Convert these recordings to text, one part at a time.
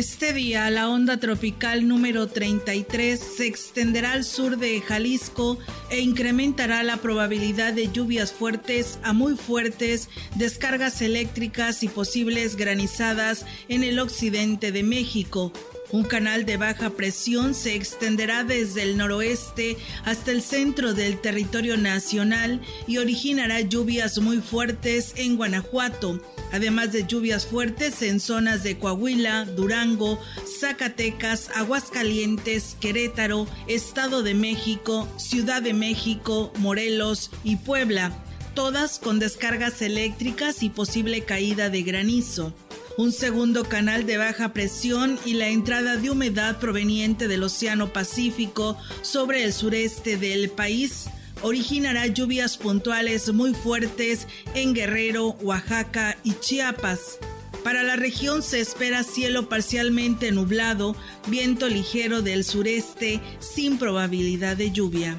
Este día la onda tropical número 33 se extenderá al sur de Jalisco e incrementará la probabilidad de lluvias fuertes a muy fuertes, descargas eléctricas y posibles granizadas en el occidente de México. Un canal de baja presión se extenderá desde el noroeste hasta el centro del territorio nacional y originará lluvias muy fuertes en Guanajuato, además de lluvias fuertes en zonas de Coahuila, Durango, Zacatecas, Aguascalientes, Querétaro, Estado de México, Ciudad de México, Morelos y Puebla, todas con descargas eléctricas y posible caída de granizo un segundo canal de baja presión y la entrada de humedad proveniente del Océano Pacífico sobre el sureste del país originará lluvias puntuales muy fuertes en Guerrero, Oaxaca y Chiapas. Para la región se espera cielo parcialmente nublado, viento ligero del sureste sin probabilidad de lluvia.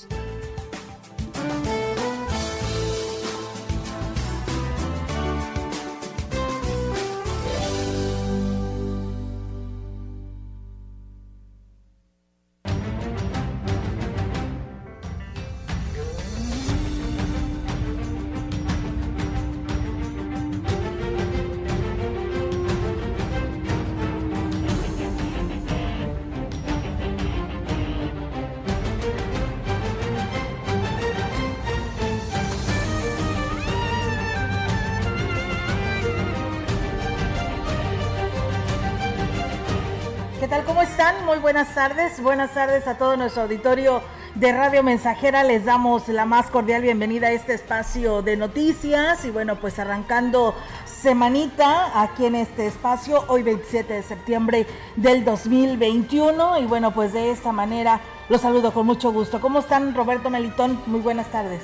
Buenas tardes. Buenas tardes a todo nuestro auditorio de Radio Mensajera. Les damos la más cordial bienvenida a este espacio de noticias. Y bueno, pues arrancando semanita aquí en este espacio, hoy 27 de septiembre del 2021. Y bueno, pues de esta manera los saludo con mucho gusto. ¿Cómo están, Roberto Melitón? Muy buenas tardes.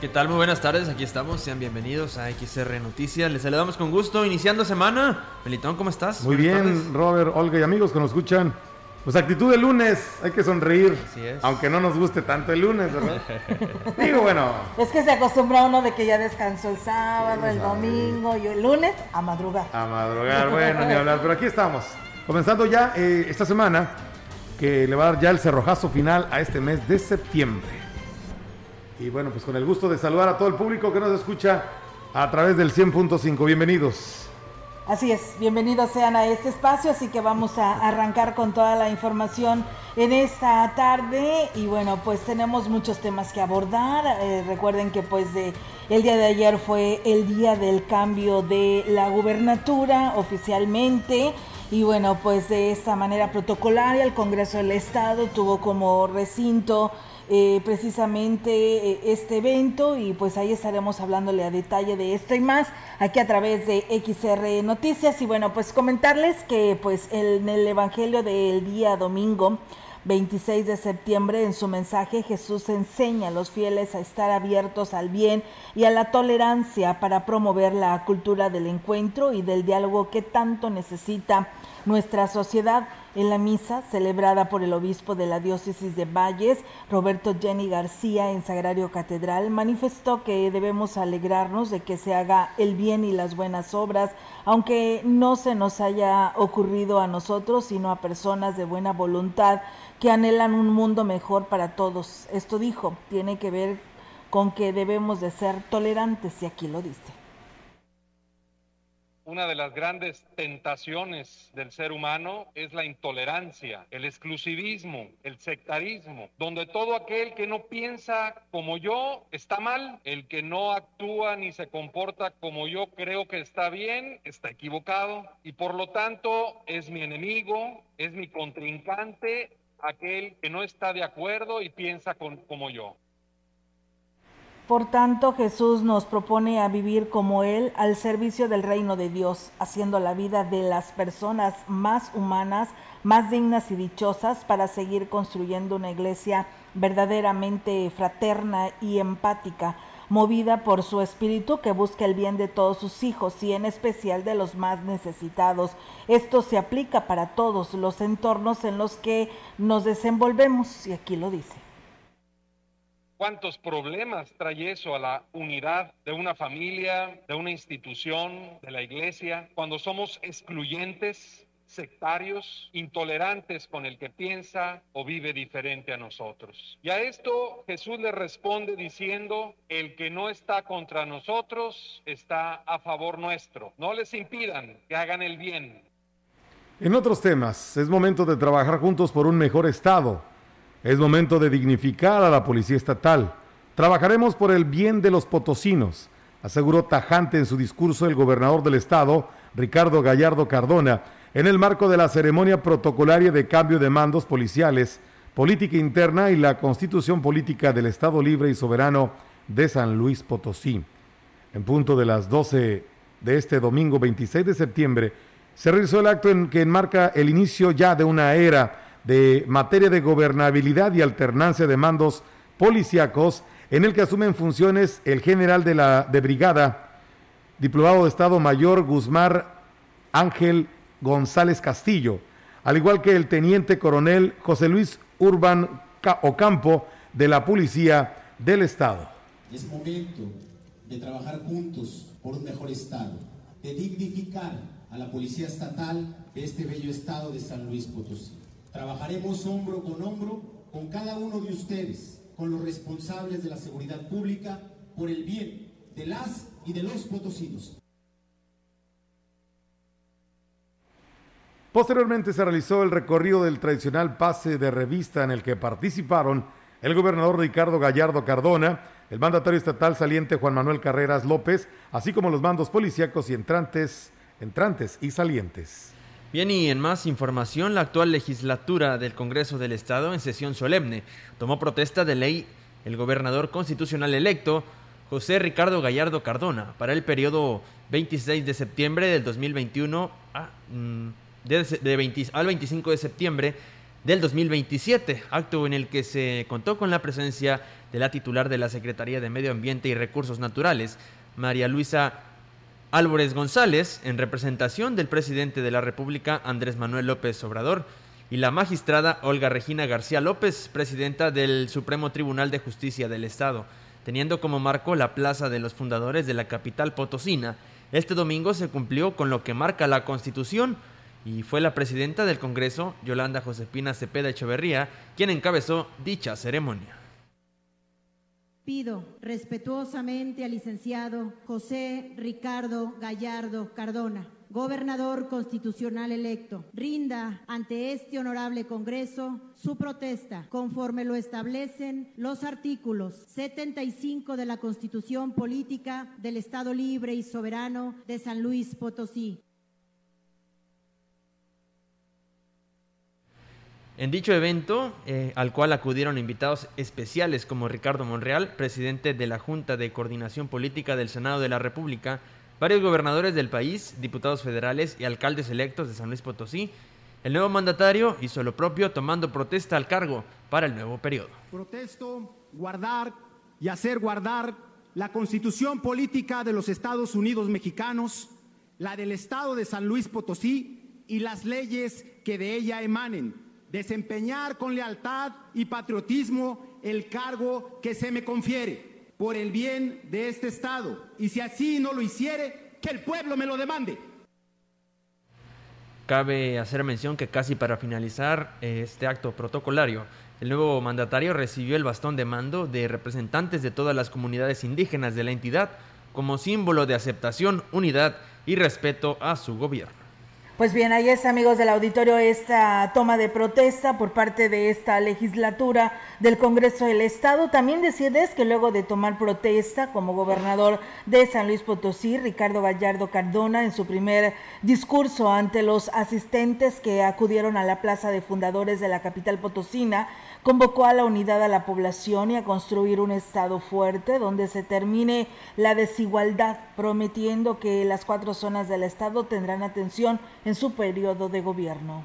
¿Qué tal? Muy buenas tardes, aquí estamos, sean bienvenidos a XR Noticias. Les saludamos con gusto, iniciando semana. Melitón, ¿cómo estás? Muy bien, Robert, Olga y amigos que nos escuchan. Pues actitud de lunes, hay que sonreír. Aunque no nos guste tanto el lunes, ¿verdad? Digo, bueno. Es que se acostumbra uno de que ya descansó el sábado, el domingo y el lunes a madrugar. A madrugar, bueno, ni hablar. Pero aquí estamos. Comenzando ya eh, esta semana, que le va a dar ya el cerrojazo final a este mes de septiembre. Y bueno, pues con el gusto de saludar a todo el público que nos escucha a través del 100.5. Bienvenidos. Así es, bienvenidos sean a este espacio, así que vamos a arrancar con toda la información en esta tarde y bueno, pues tenemos muchos temas que abordar. Eh, recuerden que pues de, el día de ayer fue el día del cambio de la gubernatura oficialmente y bueno, pues de esta manera protocolaria el Congreso del Estado tuvo como recinto eh, precisamente eh, este evento y pues ahí estaremos hablándole a detalle de esto y más aquí a través de XR Noticias. Y bueno pues comentarles que pues en el Evangelio del día domingo 26 de septiembre, en su mensaje, Jesús enseña a los fieles a estar abiertos al bien y a la tolerancia para promover la cultura del encuentro y del diálogo que tanto necesita nuestra sociedad. En la misa celebrada por el obispo de la diócesis de Valles, Roberto Jenny García, en Sagrario Catedral, manifestó que debemos alegrarnos de que se haga el bien y las buenas obras, aunque no se nos haya ocurrido a nosotros, sino a personas de buena voluntad que anhelan un mundo mejor para todos. Esto dijo, tiene que ver con que debemos de ser tolerantes, y aquí lo dice. Una de las grandes tentaciones del ser humano es la intolerancia, el exclusivismo, el sectarismo, donde todo aquel que no piensa como yo está mal, el que no actúa ni se comporta como yo creo que está bien, está equivocado y por lo tanto es mi enemigo, es mi contrincante, aquel que no está de acuerdo y piensa como yo. Por tanto, Jesús nos propone a vivir como Él al servicio del reino de Dios, haciendo la vida de las personas más humanas, más dignas y dichosas para seguir construyendo una iglesia verdaderamente fraterna y empática, movida por su espíritu que busca el bien de todos sus hijos y en especial de los más necesitados. Esto se aplica para todos los entornos en los que nos desenvolvemos, y aquí lo dice cuántos problemas trae eso a la unidad de una familia, de una institución, de la iglesia, cuando somos excluyentes, sectarios, intolerantes con el que piensa o vive diferente a nosotros. Y a esto Jesús le responde diciendo, el que no está contra nosotros está a favor nuestro. No les impidan que hagan el bien. En otros temas, es momento de trabajar juntos por un mejor Estado es momento de dignificar a la Policía Estatal. Trabajaremos por el bien de los potosinos, aseguró tajante en su discurso el gobernador del estado, Ricardo Gallardo Cardona, en el marco de la ceremonia protocolaria de cambio de mandos policiales, política interna y la constitución política del Estado Libre y Soberano de San Luis Potosí. En punto de las 12 de este domingo 26 de septiembre, se realizó el acto en que enmarca el inicio ya de una era de materia de gobernabilidad y alternancia de mandos policíacos, en el que asumen funciones el general de la de brigada, diplomado de Estado Mayor Guzmán Ángel González Castillo, al igual que el teniente coronel José Luis Urban Ocampo de la Policía del Estado. Es momento de trabajar juntos por un mejor Estado, de dignificar a la Policía Estatal de este bello Estado de San Luis Potosí. Trabajaremos hombro con hombro con cada uno de ustedes, con los responsables de la seguridad pública, por el bien de las y de los potosinos. Posteriormente se realizó el recorrido del tradicional pase de revista en el que participaron el gobernador Ricardo Gallardo Cardona, el mandatario estatal saliente Juan Manuel Carreras López, así como los mandos policíacos y entrantes, entrantes y salientes. Bien, y en más información, la actual legislatura del Congreso del Estado en sesión solemne tomó protesta de ley el gobernador constitucional electo José Ricardo Gallardo Cardona para el periodo 26 de septiembre del 2021 a, mm, de, al 25 de septiembre del 2027, acto en el que se contó con la presencia de la titular de la Secretaría de Medio Ambiente y Recursos Naturales, María Luisa Álvarez González, en representación del presidente de la República, Andrés Manuel López Obrador, y la magistrada Olga Regina García López, presidenta del Supremo Tribunal de Justicia del Estado, teniendo como marco la Plaza de los Fundadores de la capital potosina. Este domingo se cumplió con lo que marca la Constitución y fue la presidenta del Congreso, Yolanda Josepina Cepeda Echeverría, quien encabezó dicha ceremonia. Pido respetuosamente al licenciado José Ricardo Gallardo Cardona, gobernador constitucional electo, rinda ante este honorable Congreso su protesta conforme lo establecen los artículos 75 de la Constitución Política del Estado Libre y Soberano de San Luis Potosí. En dicho evento, eh, al cual acudieron invitados especiales como Ricardo Monreal, presidente de la Junta de Coordinación Política del Senado de la República, varios gobernadores del país, diputados federales y alcaldes electos de San Luis Potosí, el nuevo mandatario hizo lo propio tomando protesta al cargo para el nuevo periodo. Protesto guardar y hacer guardar la constitución política de los Estados Unidos mexicanos, la del Estado de San Luis Potosí y las leyes que de ella emanen desempeñar con lealtad y patriotismo el cargo que se me confiere por el bien de este Estado. Y si así no lo hiciere, que el pueblo me lo demande. Cabe hacer mención que casi para finalizar este acto protocolario, el nuevo mandatario recibió el bastón de mando de representantes de todas las comunidades indígenas de la entidad, como símbolo de aceptación, unidad y respeto a su gobierno. Pues bien, ahí es, amigos del auditorio, esta toma de protesta por parte de esta legislatura del Congreso del Estado. También decirles que luego de tomar protesta como gobernador de San Luis Potosí, Ricardo Gallardo Cardona, en su primer discurso ante los asistentes que acudieron a la Plaza de Fundadores de la capital potosina, convocó a la unidad a la población y a construir un Estado fuerte donde se termine la desigualdad, prometiendo que las cuatro zonas del Estado tendrán atención en su periodo de gobierno.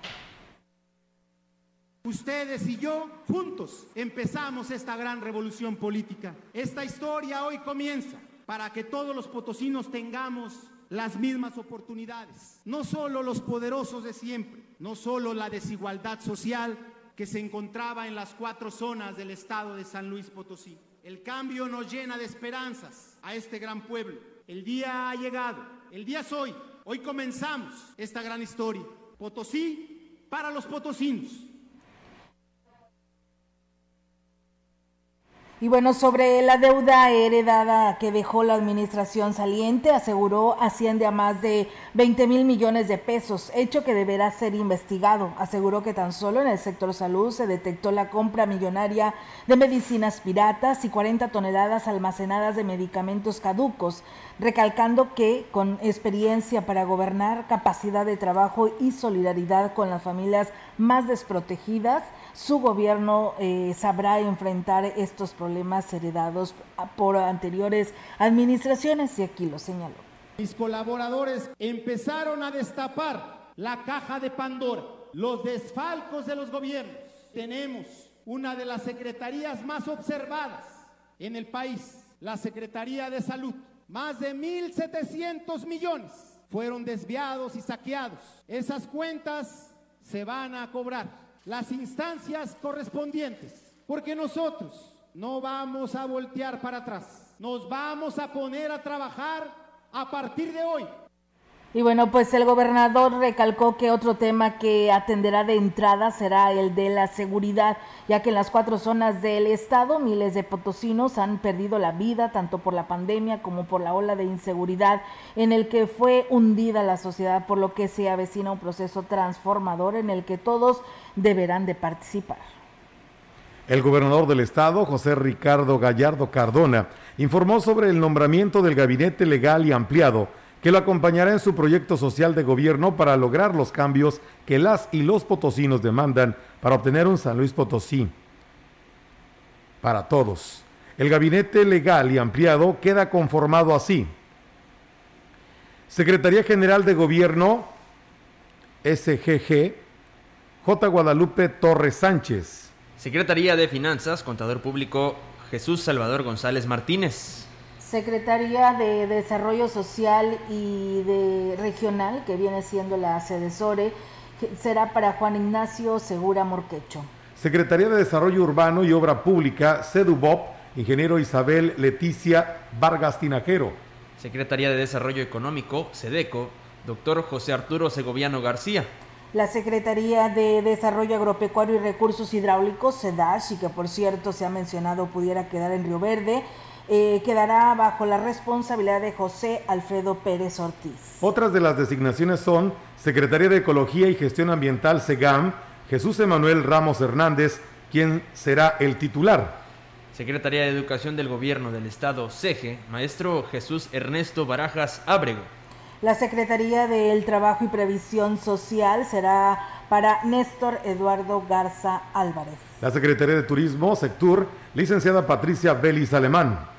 Ustedes y yo juntos empezamos esta gran revolución política. Esta historia hoy comienza para que todos los potosinos tengamos las mismas oportunidades. No solo los poderosos de siempre, no solo la desigualdad social que se encontraba en las cuatro zonas del estado de San Luis Potosí. El cambio nos llena de esperanzas a este gran pueblo. El día ha llegado, el día es hoy. Hoy comenzamos esta gran historia. Potosí para los potosinos. Y bueno, sobre la deuda heredada que dejó la administración saliente, aseguró asciende a más de 20 mil millones de pesos, hecho que deberá ser investigado. Aseguró que tan solo en el sector salud se detectó la compra millonaria de medicinas piratas y 40 toneladas almacenadas de medicamentos caducos, recalcando que con experiencia para gobernar, capacidad de trabajo y solidaridad con las familias más desprotegidas, su gobierno eh, sabrá enfrentar estos problemas heredados por anteriores administraciones y aquí lo señaló. Mis colaboradores empezaron a destapar la caja de Pandora, los desfalcos de los gobiernos. Tenemos una de las secretarías más observadas en el país, la Secretaría de Salud. Más de 1.700 millones fueron desviados y saqueados. Esas cuentas se van a cobrar las instancias correspondientes, porque nosotros no vamos a voltear para atrás, nos vamos a poner a trabajar a partir de hoy. Y bueno, pues el gobernador recalcó que otro tema que atenderá de entrada será el de la seguridad, ya que en las cuatro zonas del estado miles de potosinos han perdido la vida tanto por la pandemia como por la ola de inseguridad en el que fue hundida la sociedad, por lo que se avecina un proceso transformador en el que todos deberán de participar. El gobernador del estado, José Ricardo Gallardo Cardona, informó sobre el nombramiento del gabinete legal y ampliado que lo acompañará en su proyecto social de gobierno para lograr los cambios que las y los potosinos demandan para obtener un San Luis Potosí para todos. El gabinete legal y ampliado queda conformado así. Secretaría General de Gobierno, SGG, J. Guadalupe Torres Sánchez. Secretaría de Finanzas, Contador Público, Jesús Salvador González Martínez. Secretaría de Desarrollo Social y de Regional, que viene siendo la SEDESORE, será para Juan Ignacio Segura Morquecho. Secretaría de Desarrollo Urbano y Obra Pública, CEDUBOP, ingeniero Isabel Leticia Vargas Tinajero. Secretaría de Desarrollo Económico, SEDECO, doctor José Arturo Segoviano García. La Secretaría de Desarrollo Agropecuario y Recursos Hidráulicos, SEDASH, y que por cierto se ha mencionado pudiera quedar en Río Verde, eh, quedará bajo la responsabilidad de José Alfredo Pérez Ortiz. Otras de las designaciones son Secretaría de Ecología y Gestión Ambiental, SEGAM, Jesús Emanuel Ramos Hernández, quien será el titular. Secretaría de Educación del Gobierno del Estado, SEGE, maestro Jesús Ernesto Barajas Ábrego. La Secretaría del Trabajo y Previsión Social será para Néstor Eduardo Garza Álvarez. La Secretaría de Turismo, Sectur, licenciada Patricia Belis Alemán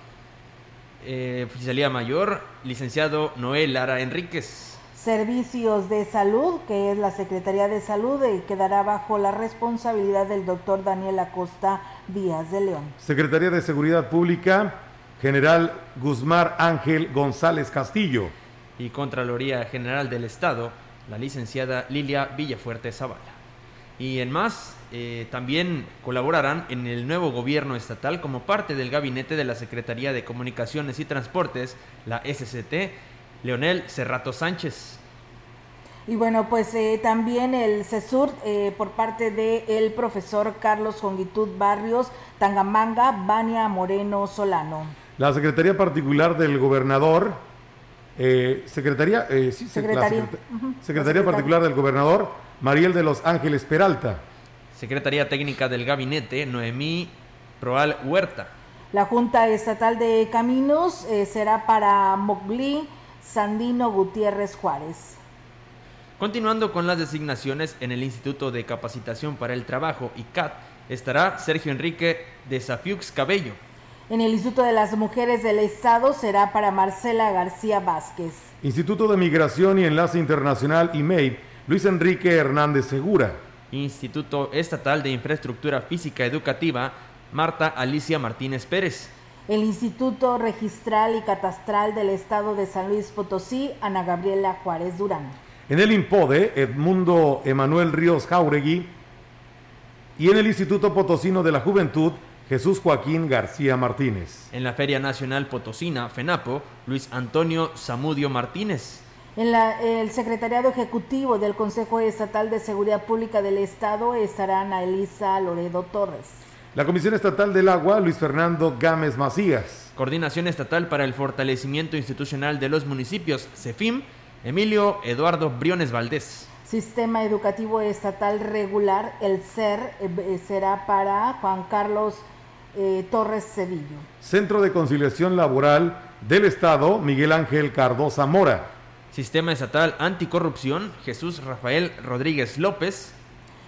eh, Oficialía Mayor, licenciado Noel Lara Enríquez. Servicios de Salud, que es la Secretaría de Salud, y quedará bajo la responsabilidad del doctor Daniel Acosta Díaz de León. Secretaría de Seguridad Pública, General Guzmán Ángel González Castillo. Y Contraloría General del Estado, la licenciada Lilia Villafuerte Zavala. Y en más, eh, también colaborarán en el nuevo gobierno estatal como parte del gabinete de la Secretaría de Comunicaciones y Transportes, la SCT, Leonel Cerrato Sánchez. Y bueno, pues eh, también el CESUR eh, por parte del profesor Carlos Jongitud Barrios, Tangamanga, Bania Moreno Solano. La Secretaría Particular del Gobernador, eh, Secretaría, eh, sí, Secretaría. Secretaría Particular del Gobernador, Mariel de los Ángeles Peralta. Secretaría Técnica del Gabinete, Noemí Proal Huerta. La Junta Estatal de Caminos eh, será para Moglí Sandino Gutiérrez Juárez. Continuando con las designaciones en el Instituto de Capacitación para el Trabajo, ICAT, estará Sergio Enrique de Safiux Cabello. En el Instituto de las Mujeres del Estado será para Marcela García Vázquez. Instituto de Migración y Enlace Internacional IMEI, Luis Enrique Hernández Segura. Instituto Estatal de Infraestructura Física Educativa, Marta Alicia Martínez Pérez. El Instituto Registral y Catastral del Estado de San Luis Potosí, Ana Gabriela Juárez Durán. En el IMPODE, Edmundo Emanuel Ríos Jauregui. Y en el Instituto Potosino de la Juventud, Jesús Joaquín García Martínez. En la Feria Nacional Potosina, FENAPO, Luis Antonio Zamudio Martínez. En el Secretariado Ejecutivo del Consejo Estatal de Seguridad Pública del Estado estará Ana Elisa Loredo Torres. La Comisión Estatal del Agua, Luis Fernando Gámez Macías. Coordinación Estatal para el Fortalecimiento Institucional de los Municipios, CEFIM, Emilio Eduardo Briones Valdés. Sistema Educativo Estatal Regular, el SER, eh, será para Juan Carlos eh, Torres Cedillo. Centro de Conciliación Laboral del Estado, Miguel Ángel Cardoza Mora. Sistema Estatal Anticorrupción, Jesús Rafael Rodríguez López.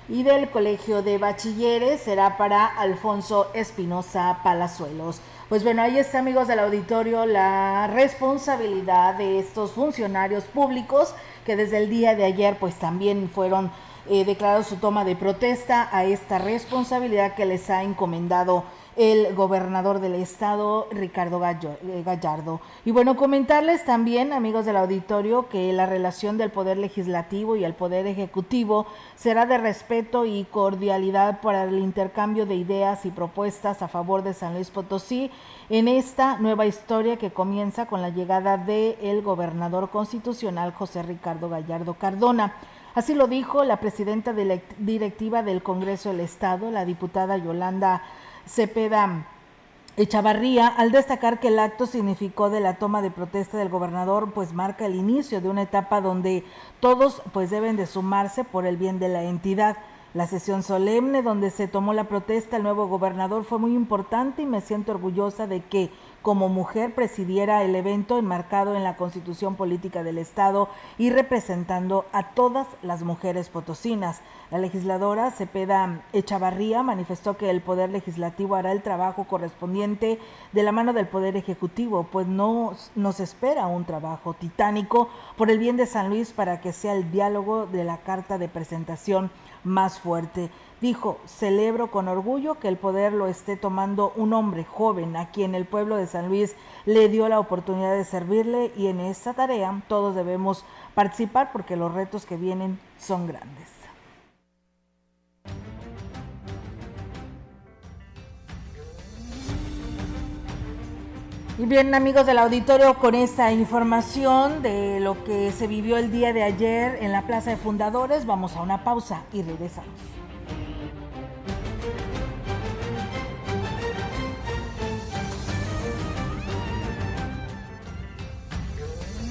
Y del Colegio de Bachilleres será para Alfonso Espinosa Palazuelos. Pues bueno, ahí está amigos del auditorio la responsabilidad de estos funcionarios públicos que desde el día de ayer pues también fueron eh, declarados su toma de protesta a esta responsabilidad que les ha encomendado el gobernador del estado, Ricardo eh, Gallardo. Y bueno, comentarles también, amigos del auditorio, que la relación del Poder Legislativo y el Poder Ejecutivo será de respeto y cordialidad para el intercambio de ideas y propuestas a favor de San Luis Potosí en esta nueva historia que comienza con la llegada del el gobernador constitucional José Ricardo Gallardo Cardona. Así lo dijo la presidenta directiva del Congreso del Estado, la diputada Yolanda Cepeda Echavarría, al destacar que el acto significó de la toma de protesta del gobernador, pues marca el inicio de una etapa donde todos pues deben de sumarse por el bien de la entidad. La sesión solemne donde se tomó la protesta el nuevo gobernador fue muy importante y me siento orgullosa de que como mujer presidiera el evento enmarcado en la constitución política del Estado y representando a todas las mujeres potosinas. La legisladora Cepeda Echavarría manifestó que el Poder Legislativo hará el trabajo correspondiente de la mano del Poder Ejecutivo, pues no nos espera un trabajo titánico por el bien de San Luis para que sea el diálogo de la carta de presentación más fuerte. Dijo, celebro con orgullo que el poder lo esté tomando un hombre joven a quien el pueblo de San Luis le dio la oportunidad de servirle y en esta tarea todos debemos participar porque los retos que vienen son grandes. Y bien amigos del auditorio, con esta información de lo que se vivió el día de ayer en la Plaza de Fundadores, vamos a una pausa y regresamos.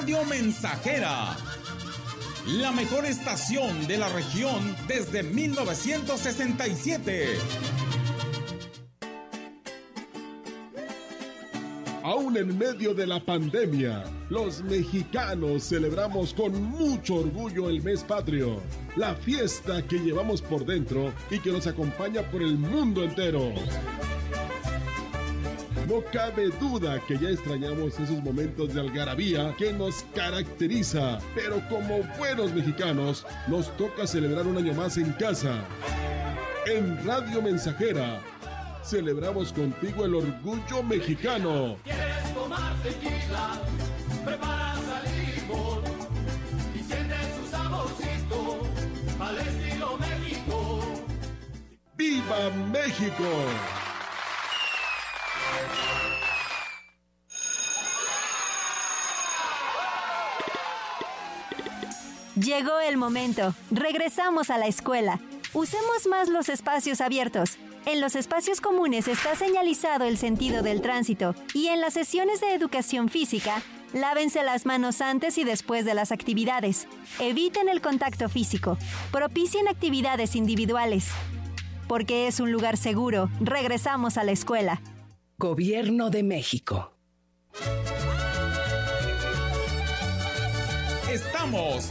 Radio Mensajera, la mejor estación de la región desde 1967. Aún en medio de la pandemia, los mexicanos celebramos con mucho orgullo el mes patrio, la fiesta que llevamos por dentro y que nos acompaña por el mundo entero. No cabe duda que ya extrañamos esos momentos de algarabía que nos caracteriza, pero como buenos mexicanos nos toca celebrar un año más en casa. En Radio Mensajera celebramos contigo el orgullo mexicano. ¿Quieres tomar tequila? Prepara limón y siente su saborcito al estilo México. ¡Viva México! Llegó el momento. Regresamos a la escuela. Usemos más los espacios abiertos. En los espacios comunes está señalizado el sentido del tránsito y en las sesiones de educación física, lávense las manos antes y después de las actividades. Eviten el contacto físico. Propicien actividades individuales. Porque es un lugar seguro, regresamos a la escuela. Gobierno de México. Estamos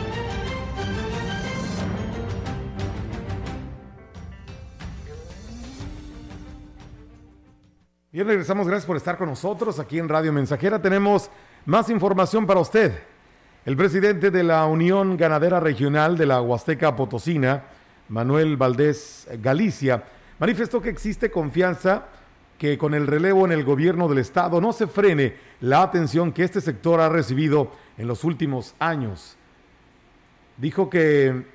Bien, regresamos. Gracias por estar con nosotros aquí en Radio Mensajera. Tenemos más información para usted. El presidente de la Unión Ganadera Regional de la Huasteca Potosina, Manuel Valdés Galicia, manifestó que existe confianza que con el relevo en el gobierno del Estado no se frene la atención que este sector ha recibido en los últimos años. Dijo que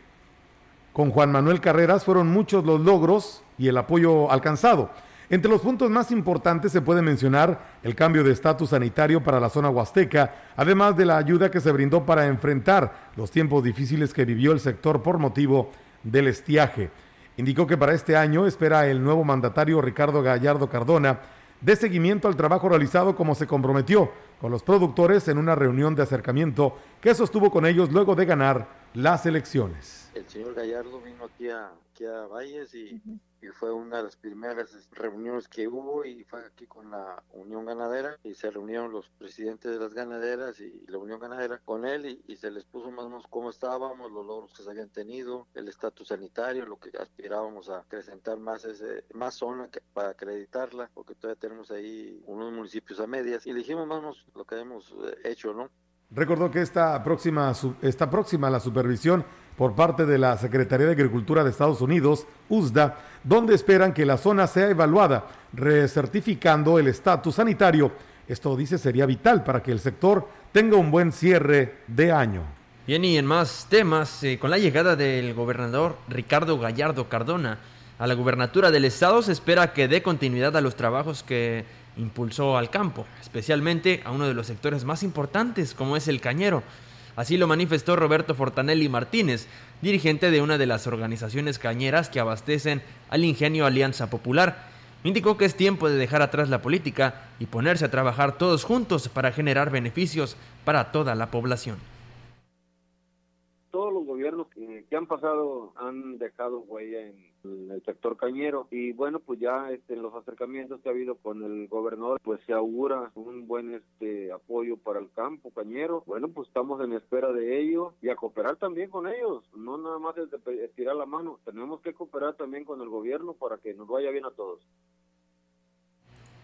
con Juan Manuel Carreras fueron muchos los logros y el apoyo alcanzado entre los puntos más importantes se puede mencionar el cambio de estatus sanitario para la zona huasteca, además de la ayuda que se brindó para enfrentar los tiempos difíciles que vivió el sector por motivo del estiaje. Indicó que para este año espera el nuevo mandatario Ricardo Gallardo Cardona de seguimiento al trabajo realizado como se comprometió con los productores en una reunión de acercamiento que sostuvo con ellos luego de ganar las elecciones. El señor Gallardo vino aquí a, Valles y y fue una de las primeras reuniones que hubo y fue aquí con la Unión Ganadera y se reunieron los presidentes de las ganaderas y la Unión Ganadera con él y, se les puso más o menos cómo estábamos, los logros que se habían tenido, el estatus sanitario, lo que aspirábamos a acrecentar más ese, más zona para acreditarla, porque todavía tenemos ahí unos municipios a medias y dijimos más o menos lo que hemos eh, hecho, ¿no? Recordó que esta próxima, está próxima la supervisión por parte de la Secretaría de Agricultura de Estados Unidos, USDA, donde esperan que la zona sea evaluada, recertificando el estatus sanitario. Esto dice sería vital para que el sector tenga un buen cierre de año. Bien, y en más temas, eh, con la llegada del gobernador Ricardo Gallardo Cardona a la gubernatura del estado, se espera que dé continuidad a los trabajos que impulsó al campo, especialmente a uno de los sectores más importantes como es el cañero. Así lo manifestó Roberto Fortanelli Martínez, dirigente de una de las organizaciones cañeras que abastecen al ingenio Alianza Popular. Indicó que es tiempo de dejar atrás la política y ponerse a trabajar todos juntos para generar beneficios para toda la población que, han pasado han dejado huella en, el sector cañero. Y bueno pues ya este, en los acercamientos que ha habido con el gobernador pues se augura un buen este apoyo para el campo cañero. Bueno pues estamos en espera de ello y a cooperar también con ellos. No nada más es de estirar la mano. Tenemos que cooperar también con el gobierno para que nos vaya bien a todos.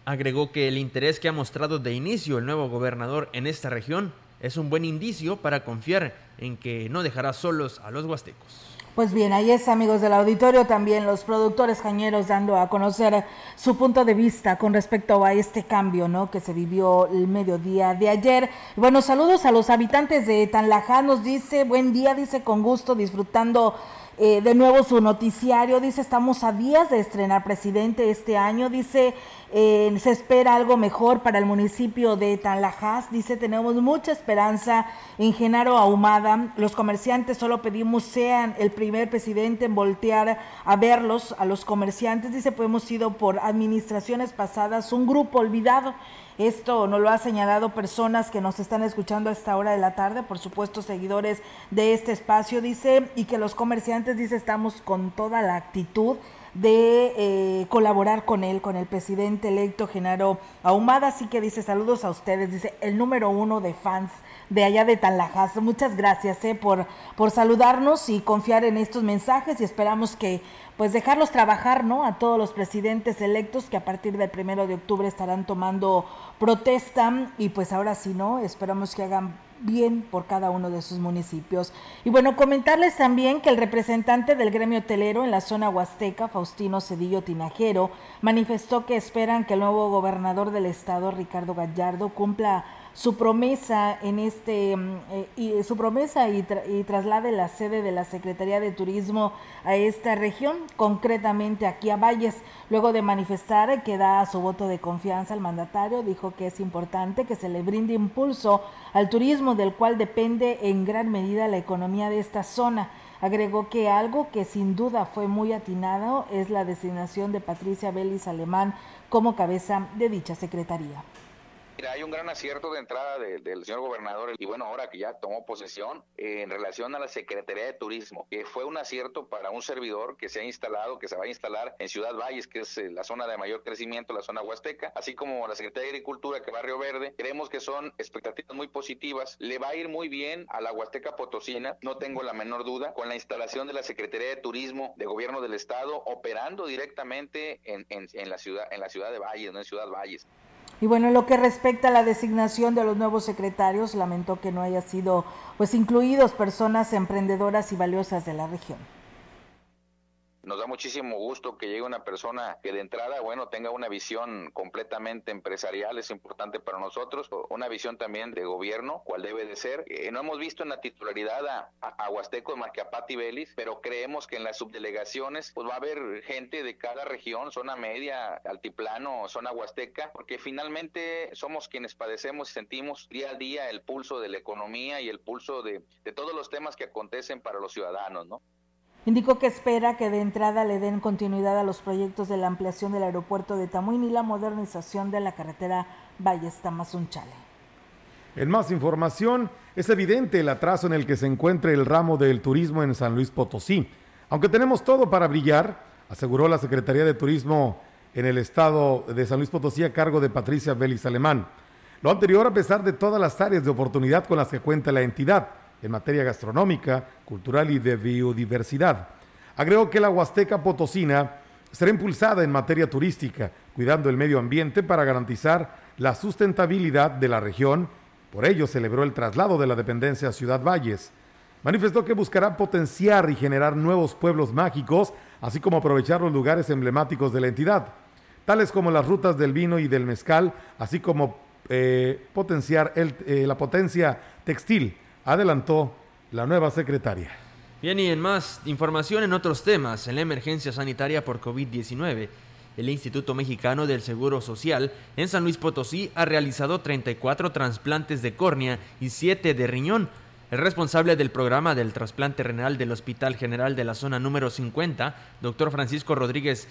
Agregó que el interés que ha mostrado de inicio el nuevo gobernador en esta región es un buen indicio para confiar en que no dejará solos a los huastecos. Pues bien, ahí es, amigos del auditorio, también los productores cañeros dando a conocer su punto de vista con respecto a este cambio, ¿no? Que se vivió el mediodía de ayer. Bueno, saludos a los habitantes de Tanlajá, nos dice, buen día, dice con gusto, disfrutando eh, de nuevo su noticiario, dice, estamos a días de estrenar presidente este año, dice, eh, se espera algo mejor para el municipio de Tanlajas, dice, tenemos mucha esperanza en Genaro Ahumada, los comerciantes solo pedimos sean el primer presidente en voltear a verlos, a los comerciantes, dice, pues hemos sido por administraciones pasadas un grupo olvidado, esto nos lo ha señalado personas que nos están escuchando a esta hora de la tarde, por supuesto seguidores de este espacio, dice, y que los comerciantes, dice, estamos con toda la actitud de eh, colaborar con él, con el presidente electo Genaro Ahumada. Así que dice saludos a ustedes, dice el número uno de fans de allá de Tanlajas. Muchas gracias eh, por, por saludarnos y confiar en estos mensajes y esperamos que pues dejarlos trabajar, ¿no? A todos los presidentes electos que a partir del primero de octubre estarán tomando protesta y pues ahora sí, ¿no? Esperamos que hagan bien por cada uno de sus municipios. Y bueno, comentarles también que el representante del gremio hotelero en la zona huasteca, Faustino Cedillo Tinajero, manifestó que esperan que el nuevo gobernador del estado, Ricardo Gallardo, cumpla su promesa en este mm, eh, y su promesa y, y, traslade la sede de la Secretaría de Turismo a esta región, concretamente aquí a Valles. Luego de manifestar que da su voto de confianza al mandatario, dijo que es importante que se le brinde impulso al turismo del cual depende en gran medida la economía de esta zona. Agregó que algo que sin duda fue muy atinado es la designación de Patricia Belis Alemán como cabeza de dicha secretaría. Mira, hay un gran acierto de entrada del señor gobernador y bueno, ahora que ya tomó posesión en relación a la Secretaría de Turismo, que fue un acierto para un servidor que se ha instalado, que se va a instalar en Ciudad Valles, que es eh, la zona de mayor crecimiento, la zona huasteca, así como la Secretaría de Agricultura, que Barrio Verde. Creemos que son expectativas muy positivas. Le va a ir muy bien a la Huasteca Potosina, no tengo la menor duda, con la instalación de la Secretaría de Turismo de Gobierno del Estado operando directamente en, en, en la ciudad en la ciudad de Valles, no en Ciudad Valles. Y bueno, en lo que respecta a la designación de los nuevos secretarios, lamentó que no haya sido pues incluidos personas emprendedoras y valiosas de la región. Nos da muchísimo gusto que llegue una persona que de entrada, bueno, tenga una visión completamente empresarial, es importante para nosotros, una visión también de gobierno, cual debe de ser. Eh, no hemos visto en la titularidad a, a, a Huasteco más que a pero creemos que en las subdelegaciones pues va a haber gente de cada región, zona media, altiplano, zona huasteca, porque finalmente somos quienes padecemos y sentimos día a día el pulso de la economía y el pulso de, de todos los temas que acontecen para los ciudadanos, ¿no? Indicó que espera que de entrada le den continuidad a los proyectos de la ampliación del aeropuerto de Tamuín y la modernización de la carretera Valles Tamazunchale. En más información, es evidente el atraso en el que se encuentra el ramo del turismo en San Luis Potosí. Aunque tenemos todo para brillar, aseguró la Secretaría de Turismo en el estado de San Luis Potosí a cargo de Patricia Vélez Alemán. Lo anterior a pesar de todas las áreas de oportunidad con las que cuenta la entidad en materia gastronómica, cultural y de biodiversidad. Agregó que la Huasteca Potosina será impulsada en materia turística, cuidando el medio ambiente para garantizar la sustentabilidad de la región. Por ello celebró el traslado de la dependencia a Ciudad Valles. Manifestó que buscará potenciar y generar nuevos pueblos mágicos, así como aprovechar los lugares emblemáticos de la entidad, tales como las rutas del vino y del mezcal, así como eh, potenciar eh, la potencia textil adelantó la nueva secretaria. Bien, y en más información en otros temas, en la emergencia sanitaria por COVID-19, el Instituto Mexicano del Seguro Social en San Luis Potosí ha realizado 34 trasplantes de córnea y 7 de riñón. El responsable del programa del trasplante renal del Hospital General de la Zona número 50, doctor Francisco Rodríguez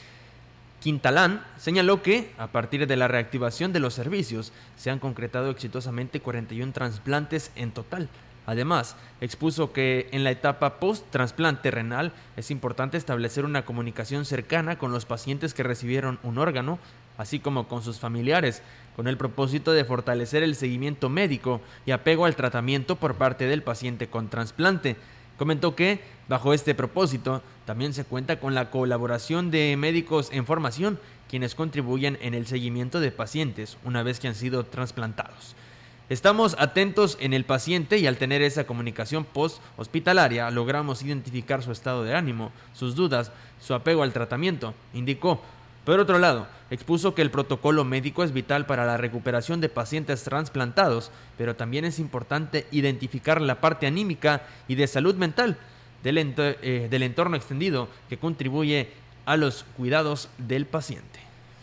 Quintalán señaló que, a partir de la reactivación de los servicios, se han concretado exitosamente 41 trasplantes en total. Además, expuso que en la etapa post-trasplante renal es importante establecer una comunicación cercana con los pacientes que recibieron un órgano, así como con sus familiares, con el propósito de fortalecer el seguimiento médico y apego al tratamiento por parte del paciente con trasplante. Comentó que, bajo este propósito, también se cuenta con la colaboración de médicos en formación, quienes contribuyen en el seguimiento de pacientes una vez que han sido trasplantados. Estamos atentos en el paciente y al tener esa comunicación post-hospitalaria logramos identificar su estado de ánimo, sus dudas, su apego al tratamiento, indicó. Por otro lado, expuso que el protocolo médico es vital para la recuperación de pacientes trasplantados, pero también es importante identificar la parte anímica y de salud mental del, eh, del entorno extendido que contribuye a los cuidados del paciente.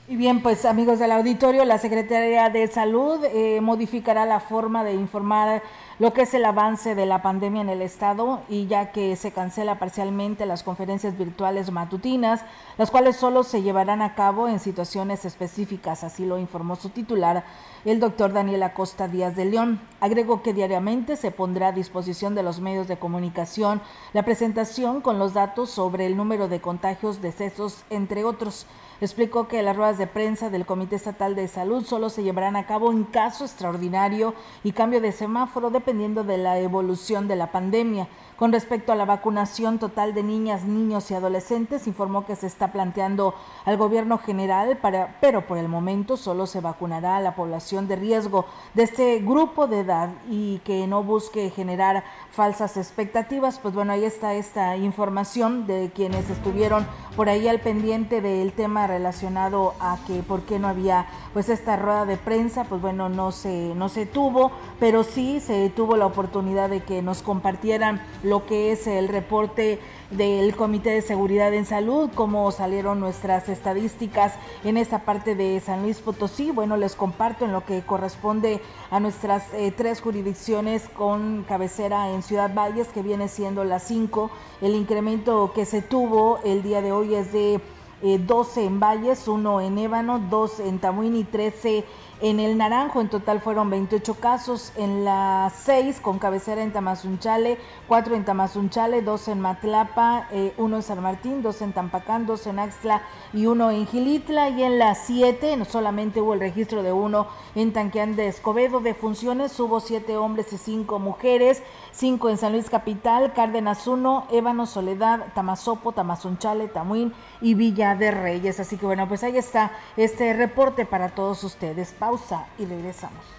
Y bien, pues amigos del auditorio, la Secretaría de Salud eh, modificará la forma de informar lo que es el avance de la pandemia en el estado y ya que se cancela parcialmente las conferencias virtuales matutinas, las cuales solo se llevarán a cabo en situaciones específicas, así lo informó su titular, el doctor Daniel Acosta Díaz de León. Agregó que diariamente se pondrá a disposición de los medios de comunicación la presentación con los datos sobre el número de contagios, decesos, entre otros. Explicó que las ruedas de prensa del Comité Estatal de Salud solo se llevarán a cabo en caso extraordinario y cambio de semáforo dependiendo de la evolución de la pandemia. Con respecto a la vacunación total de niñas, niños y adolescentes, informó que se está planteando al gobierno general, para, pero por el momento solo se vacunará a la población de riesgo de este grupo de edad y que no busque generar falsas expectativas. Pues bueno, ahí está esta información de quienes estuvieron por ahí al pendiente del tema relacionado a que por qué no había pues esta rueda de prensa, pues bueno, no se, no se tuvo, pero sí se tuvo la oportunidad de que nos compartieran lo que es el reporte del Comité de Seguridad en Salud, cómo salieron nuestras estadísticas en esta parte de San Luis Potosí. Bueno, les comparto en lo que corresponde a nuestras eh, tres jurisdicciones con cabecera en Ciudad Valles, que viene siendo las cinco. El incremento que se tuvo el día de hoy es de 12 eh, en Valles, 1 en Ébano, 2 en Tamuín y 13 en el Naranjo. En total fueron 28 casos. En la 6 con cabecera en Tamazunchale, 4 en Tamazunchale, 2 en Matlapa, 1 eh, en San Martín, 2 en Tampacán, 2 en Axtla y 1 en Gilitla. Y en la 7 no solamente hubo el registro de 1 en Tanqueán de Escobedo de funciones, hubo 7 hombres y 5 mujeres. 5 en San Luis Capital, Cárdenas 1, Ébano, Soledad, Tamazopo, Tamazunchale, Tamuín y Villa de Reyes. Así que bueno, pues ahí está este reporte para todos ustedes. Pausa y regresamos.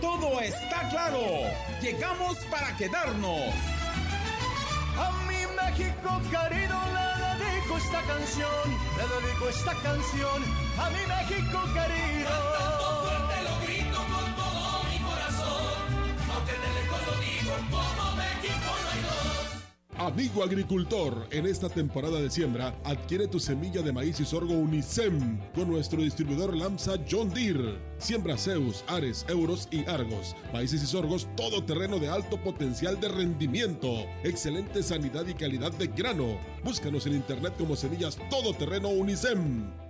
Todo está claro. Llegamos para quedarnos. A mi México querido le dedico esta canción, le dedico esta canción a mi México querido. Cantando fuerte lo grito con todo mi corazón, aunque de lejos lo digo, como México. Amigo agricultor, en esta temporada de siembra, adquiere tu semilla de maíz y sorgo Unisem con nuestro distribuidor Lamsa John Deere. Siembra Zeus, Ares, Euros y Argos. Maíces y sorgos todo terreno de alto potencial de rendimiento. Excelente sanidad y calidad de grano. Búscanos en internet como semillas todoterreno Unisem.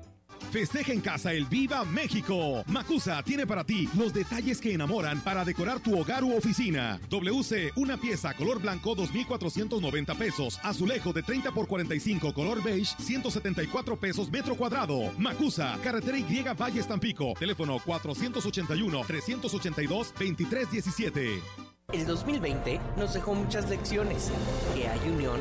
Festeja en casa el Viva México. Macusa tiene para ti los detalles que enamoran para decorar tu hogar u oficina. WC, una pieza color blanco 2.490 pesos. Azulejo de 30 por 45 color beige 174 pesos metro cuadrado. Macusa, carretera Y Valle Tampico. Teléfono 481 382 2317. El 2020 nos dejó muchas lecciones, que hay unión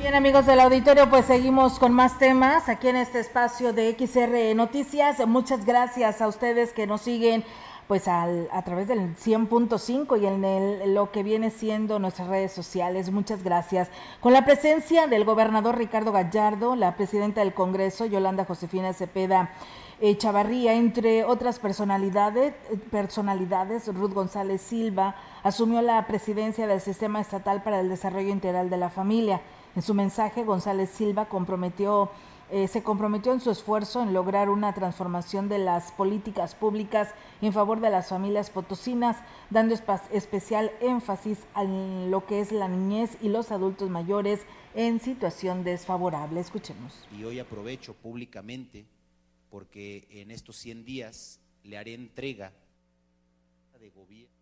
Bien amigos del auditorio, pues seguimos con más temas aquí en este espacio de XR Noticias. Muchas gracias a ustedes que nos siguen pues al, a través del 100.5 y en el, lo que viene siendo nuestras redes sociales. Muchas gracias. Con la presencia del gobernador Ricardo Gallardo, la presidenta del Congreso, Yolanda Josefina Cepeda Chavarría, entre otras personalidades, personalidades, Ruth González Silva asumió la presidencia del Sistema Estatal para el Desarrollo Integral de la Familia. En su mensaje, González Silva comprometió, eh, se comprometió en su esfuerzo en lograr una transformación de las políticas públicas en favor de las familias potosinas, dando especial énfasis en lo que es la niñez y los adultos mayores en situación desfavorable. Escuchemos. Y hoy aprovecho públicamente porque en estos 100 días le haré entrega de gobierno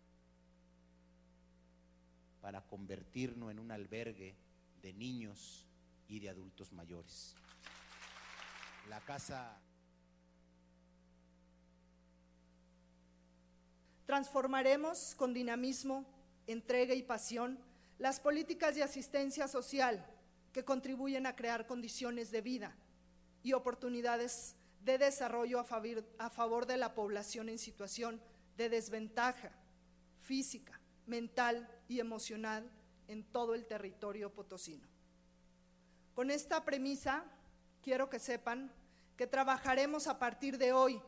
para convertirnos en un albergue de niños y de adultos mayores. La casa... Transformaremos con dinamismo, entrega y pasión las políticas de asistencia social que contribuyen a crear condiciones de vida y oportunidades de desarrollo a favor, de la población en situación de desventaja física, mental y emocional en todo el territorio potosino. Con esta premisa, quiero que sepan que trabajaremos a partir de hoy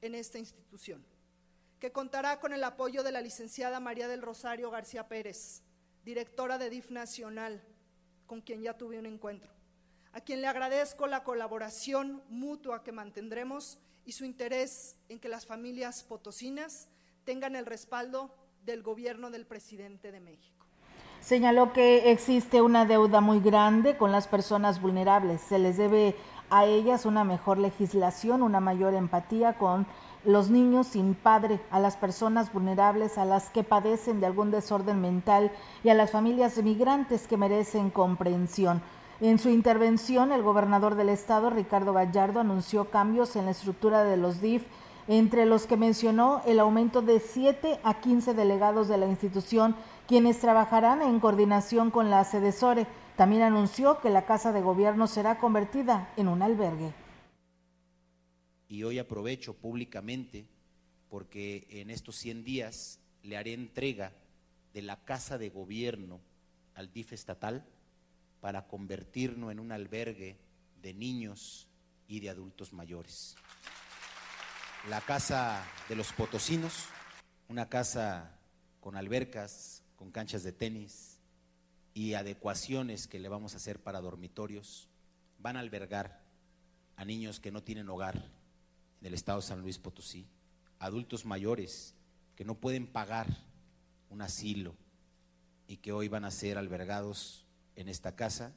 en esta institución, que contará con el apoyo de la licenciada María del Rosario García Pérez, directora de DIF Nacional, con quien ya tuve un encuentro, a quien le agradezco la colaboración mutua que mantendremos y su interés en que las familias potosinas tengan el respaldo del gobierno del presidente de México. Señaló que existe una deuda muy grande con las personas vulnerables. Se les debe a ellas una mejor legislación, una mayor empatía con los niños sin padre, a las personas vulnerables, a las que padecen de algún desorden mental y a las familias migrantes que merecen comprensión. En su intervención, el gobernador del estado, Ricardo Gallardo, anunció cambios en la estructura de los DIF entre los que mencionó el aumento de 7 a 15 delegados de la institución, quienes trabajarán en coordinación con la SEDESORE. También anunció que la Casa de Gobierno será convertida en un albergue. Y hoy aprovecho públicamente porque en estos 100 días le haré entrega de la Casa de Gobierno al DIF estatal para convertirnos en un albergue de niños y de adultos mayores la casa de los potosinos, una casa con albercas, con canchas de tenis y adecuaciones que le vamos a hacer para dormitorios, van a albergar a niños que no tienen hogar en el estado de San Luis Potosí, adultos mayores que no pueden pagar un asilo y que hoy van a ser albergados en esta casa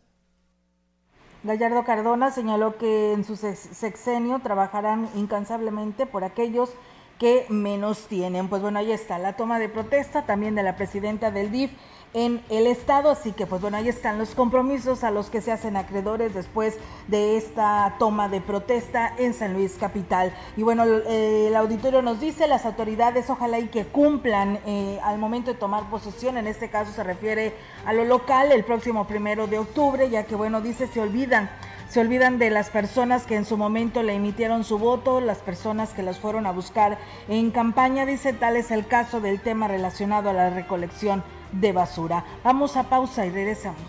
Gallardo Cardona señaló que en su sexenio trabajarán incansablemente por aquellos que menos tienen. Pues bueno, ahí está la toma de protesta también de la presidenta del DIF en el Estado. Así que, pues bueno, ahí están los compromisos a los que se hacen acreedores después de esta toma de protesta en San Luis Capital. Y bueno, el auditorio nos dice, las autoridades ojalá y que cumplan eh, al momento de tomar posesión, en este caso se refiere a lo local, el próximo primero de octubre, ya que, bueno, dice, se olvidan se olvidan de las personas que en su momento le emitieron su voto, las personas que las fueron a buscar en campaña. Dice, tal es el caso del tema relacionado a la recolección de basura. Vamos a pausa y regresamos.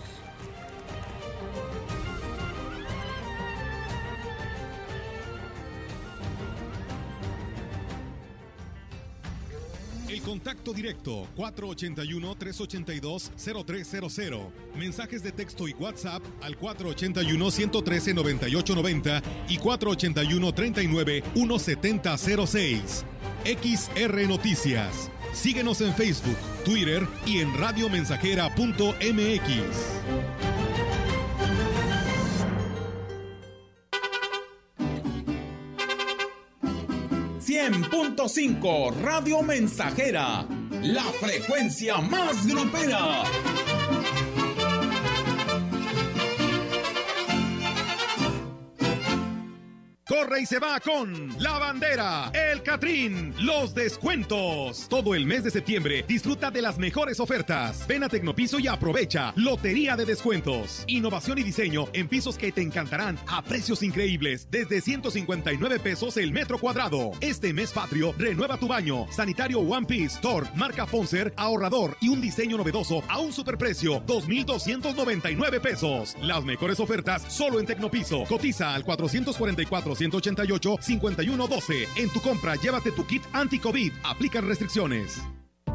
El contacto directo 481-382-0300. Mensajes de texto y WhatsApp al 481-113-9890 y 481-39-1706. XR Noticias Síguenos en Facebook, Twitter y en radiomensajera.mx. 100.5 Radio Mensajera, la frecuencia más grupera. Corre y se va con la bandera, el Catrín, los descuentos. Todo el mes de septiembre disfruta de las mejores ofertas. Ven a Tecnopiso y aprovecha. Lotería de descuentos. Innovación y diseño en pisos que te encantarán a precios increíbles. Desde 159 pesos el metro cuadrado. Este mes patrio, renueva tu baño. Sanitario One Piece, Thor, marca Fonser, ahorrador y un diseño novedoso a un superprecio. 2,299 pesos. Las mejores ofertas solo en Tecnopiso. Cotiza al 444 188-5112. En tu compra, llévate tu kit anti-COVID. Aplican restricciones.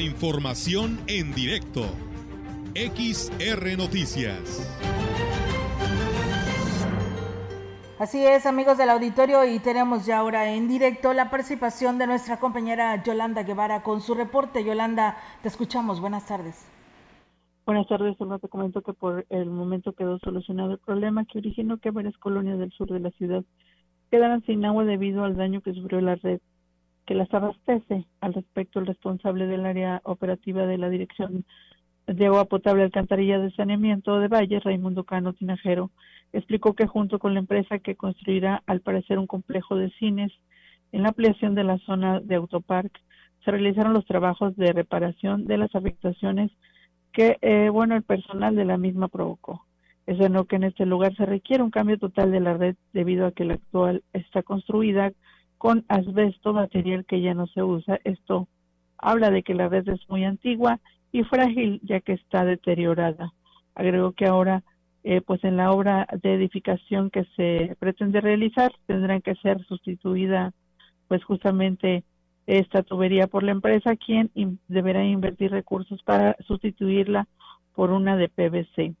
La información en directo. XR Noticias. Así es, amigos del auditorio, y tenemos ya ahora en directo la participación de nuestra compañera Yolanda Guevara con su reporte. Yolanda, te escuchamos. Buenas tardes. Buenas tardes, solo te comento que por el momento quedó solucionado el problema que originó que varias colonias del sur de la ciudad quedaran sin agua debido al daño que sufrió la red que las abastece. Al respecto, el responsable del área operativa de la Dirección de Agua Potable, Alcantarilla de Saneamiento de Valle, Raimundo Cano Tinajero, explicó que junto con la empresa que construirá al parecer un complejo de cines en la ampliación de la zona de Autopark, se realizaron los trabajos de reparación de las afectaciones que, eh, bueno, el personal de la misma provocó. Es bueno que en este lugar se requiere un cambio total de la red debido a que la actual está construida con asbesto, material que ya no se usa. Esto habla de que la red es muy antigua y frágil ya que está deteriorada. Agregó que ahora, eh, pues en la obra de edificación que se pretende realizar, tendrán que ser sustituida, pues justamente esta tubería por la empresa, quien deberá invertir recursos para sustituirla por una de PVC.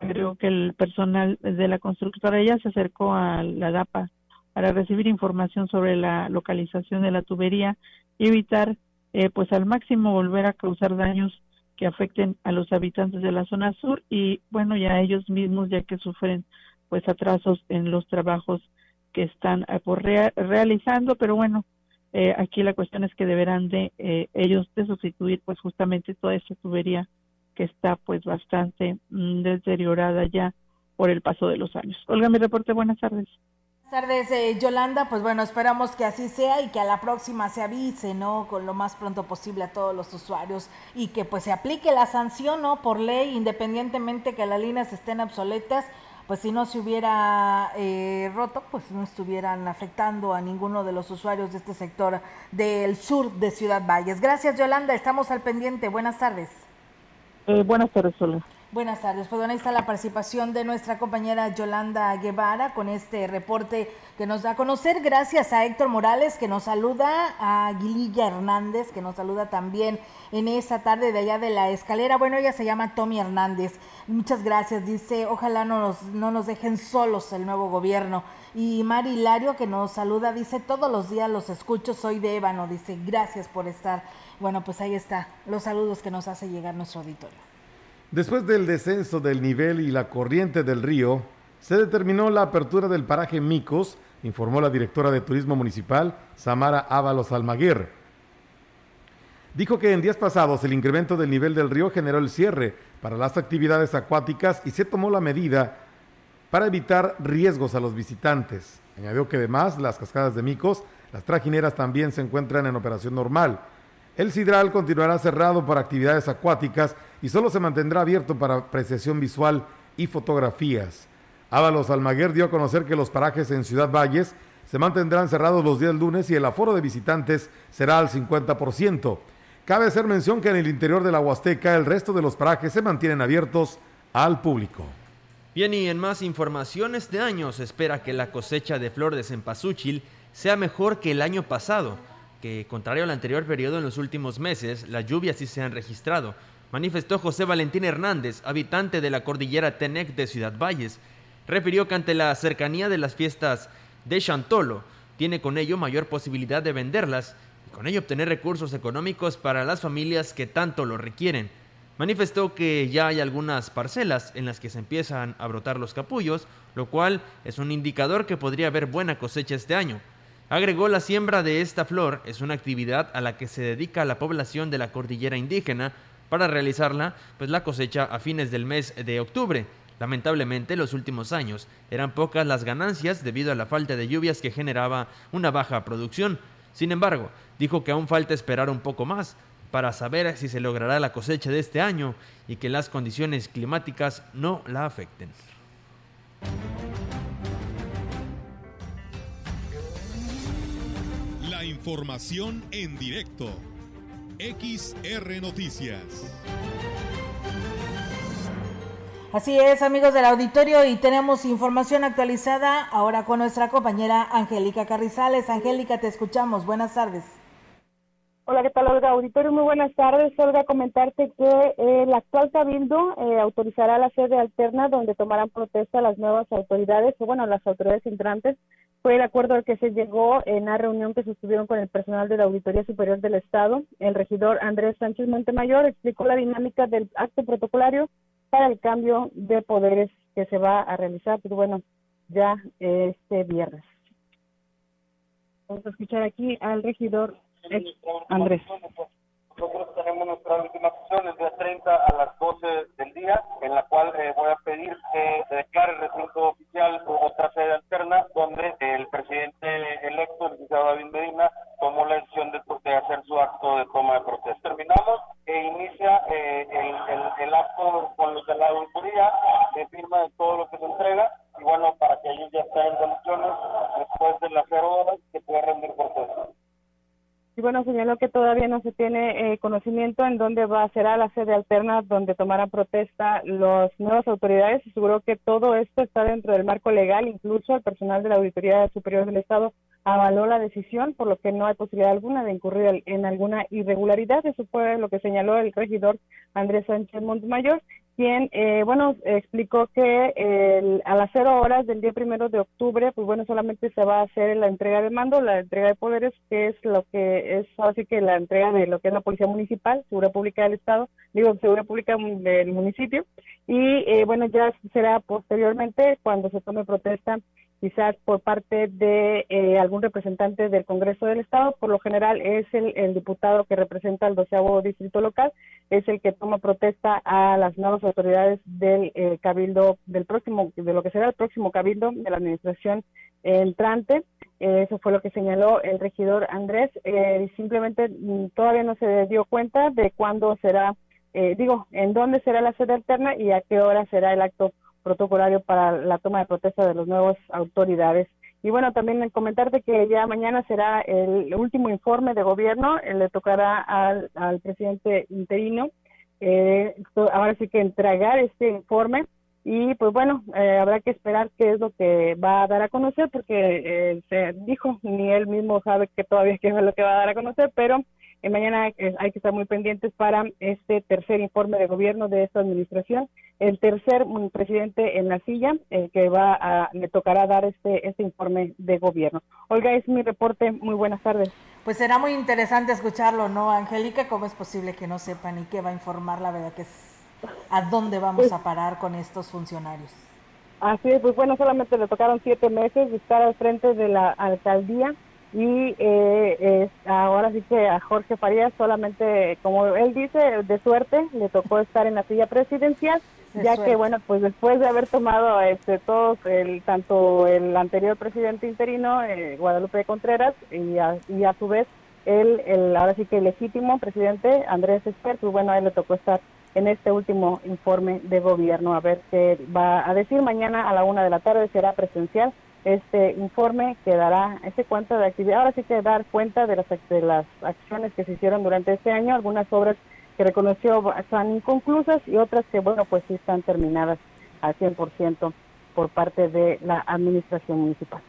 Creo que el personal de la constructora ya se acercó a la DAPA para recibir información sobre la localización de la tubería y evitar eh, pues al máximo volver a causar daños que afecten a los habitantes de la zona sur y bueno ya ellos mismos ya que sufren pues atrasos en los trabajos que están eh, realizando pero bueno eh, aquí la cuestión es que deberán de ellos de sustituir pues justamente toda esa tubería que está pues bastante mm, deteriorada ya por el paso de los años. Olga, mi reporte, buenas tardes. Buenas tardes, eh, Yolanda. Pues bueno, esperamos que así sea y que a la próxima se avise, ¿no? Con lo más pronto posible a todos los usuarios y que pues se aplique la sanción, ¿no? Por ley, independientemente que las líneas estén obsoletas, pues si no se hubiera eh, roto, pues no estuvieran afectando a ninguno de los usuarios de este sector del sur de Ciudad Valles. Gracias, Yolanda. Estamos al pendiente. Buenas tardes. Eh, buenas tardes, Sola. Buenas tardes. Pues bueno, ahí está la participación de nuestra compañera Yolanda Guevara con este reporte que nos da a conocer. Gracias a Héctor Morales que nos saluda, a Guililla Hernández que nos saluda también en esa tarde de allá de la escalera. Bueno, ella se llama Tommy Hernández. Muchas gracias. Dice, ojalá no nos, no nos dejen solos el nuevo gobierno. Y Mari Hilario que nos saluda, dice, todos los días los escucho, soy de Ébano. Dice, gracias por estar. Bueno, pues ahí está los saludos que nos hace llegar nuestro auditorio. Después del descenso del nivel y la corriente del río, se determinó la apertura del paraje Micos, informó la directora de Turismo Municipal, Samara Ábalos Almaguer. Dijo que en días pasados el incremento del nivel del río generó el cierre para las actividades acuáticas y se tomó la medida para evitar riesgos a los visitantes. Añadió que además las cascadas de Micos, las trajineras también se encuentran en operación normal. El Sidral continuará cerrado para actividades acuáticas y solo se mantendrá abierto para apreciación visual y fotografías. Ábalos Almaguer dio a conocer que los parajes en Ciudad Valles se mantendrán cerrados los días lunes y el aforo de visitantes será al 50%. Cabe hacer mención que en el interior de la Huasteca el resto de los parajes se mantienen abiertos al público. Bien, y en más información, este año se espera que la cosecha de flor de cempasúchil sea mejor que el año pasado, que contrario al anterior periodo en los últimos meses, las lluvias sí se han registrado, manifestó José Valentín Hernández, habitante de la cordillera Tenec de Ciudad Valles. Refirió que ante la cercanía de las fiestas de Chantolo, tiene con ello mayor posibilidad de venderlas y con ello obtener recursos económicos para las familias que tanto lo requieren. Manifestó que ya hay algunas parcelas en las que se empiezan a brotar los capullos, lo cual es un indicador que podría haber buena cosecha este año. Agregó la siembra de esta flor es una actividad a la que se dedica la población de la cordillera indígena para realizarla, pues la cosecha a fines del mes de octubre. Lamentablemente, los últimos años eran pocas las ganancias debido a la falta de lluvias que generaba una baja producción. Sin embargo, dijo que aún falta esperar un poco más, para saber si se logrará la cosecha de este año y que las condiciones climáticas no la afecten. La información en directo. XR Noticias. Así es, amigos del auditorio, y tenemos información actualizada ahora con nuestra compañera Angélica Carrizales. Angélica, te escuchamos. Buenas tardes. Hola, ¿qué tal, Olga? Auditorio, muy buenas tardes. Olga, comentarte que eh, el actual Cabildo eh, autorizará la sede alterna donde tomarán protesta las nuevas autoridades, o bueno, las autoridades entrantes. Fue el acuerdo al que se llegó en la reunión que sostuvieron con el personal de la Auditoría Superior del Estado. El regidor Andrés Sánchez Montemayor explicó la dinámica del acto protocolario para el cambio de poderes que se va a realizar, pero bueno, ya este viernes. Vamos a escuchar aquí al regidor Andrés. Nosotros tenemos nuestra última sesión el día 30 a las 12 del día, en la cual eh, voy a pedir que se declare el recinto oficial como otra sede alterna, donde el presidente electo, el licenciado David Medina, tomó la decisión de, hacer su acto de toma de protesta. Terminamos e inicia eh, el, acto con los de la auditoría de firma de todo lo que se entrega y bueno, para que ellos ya estén en condiciones después de las cero horas que pueda rendir protesta. Y bueno, señaló que todavía no se tiene eh, conocimiento en dónde va a ser la sede alterna donde tomarán protesta las nuevas autoridades. Aseguró que todo esto está dentro del marco legal, incluso el personal de la Auditoría Superior del Estado avaló la decisión, por lo que no hay posibilidad alguna de incurrir en alguna irregularidad. Eso fue lo que señaló el regidor Andrés Sánchez Montemayor quien, eh, bueno, explicó que el, a las cero horas del día primero de octubre, pues bueno, solamente se va a hacer la entrega de mando, la entrega de poderes, que es lo que es así que la entrega de lo que es la Policía Municipal, Seguridad Pública del Estado, digo, Seguridad Pública del municipio, y eh, bueno, ya será posteriormente cuando se tome protesta quizás por parte de eh, algún representante del Congreso del Estado. Por lo general es el, diputado que representa al doceavo distrito local, es el que toma protesta a las nuevas autoridades del eh, cabildo, del próximo, de lo que será el próximo cabildo de la administración entrante. eso fue lo que señaló el regidor Andrés. Eh, simplemente mm, todavía no se dio cuenta de cuándo será, digo, en dónde será la sede alterna y a qué hora será el acto protocolario para la toma de protesta de las nuevas autoridades. Y bueno, también comentarte que ya mañana será el último informe de gobierno, eh, le tocará al, al presidente interino, eh, ahora sí que entregar este informe y pues bueno, eh, habrá que esperar qué es lo que va a dar a conocer porque se dijo, ni él mismo sabe que todavía qué es lo que va a dar a conocer, pero eh, mañana eh, hay que estar muy pendientes para este tercer informe de gobierno de esta administración. El tercer mm, presidente en la silla eh, que va a, le tocará dar este, este informe de gobierno. Olga, es mi reporte. Muy buenas tardes. Pues será muy interesante escucharlo, ¿no, Angélica? ¿Cómo es posible que no sepan y qué va a informar la verdad que es a dónde vamos pues a parar con estos funcionarios? Así es, pues bueno, solamente le tocaron siete meses de estar al frente de la alcaldía y eh, ahora sí que a Jorge Farías solamente, como él dice, de suerte le tocó estar en la silla presidencial, ya que bueno, pues después de haber tomado este todos el tanto el anterior presidente interino eh, Guadalupe Contreras y a, y a su vez él, el ahora sí que legítimo presidente Andrés Esper, pues bueno, a él le tocó estar en este último informe de gobierno. A ver qué va a decir. Mañana a la una de la tarde será presencial este informe que dará ese cuenta de actividad. Ahora sí que dar cuenta de las, de las acciones que se hicieron durante este año, algunas obras que reconoció están inconclusas y otras que, bueno, pues sí están terminadas al 100% por parte de la administración municipal.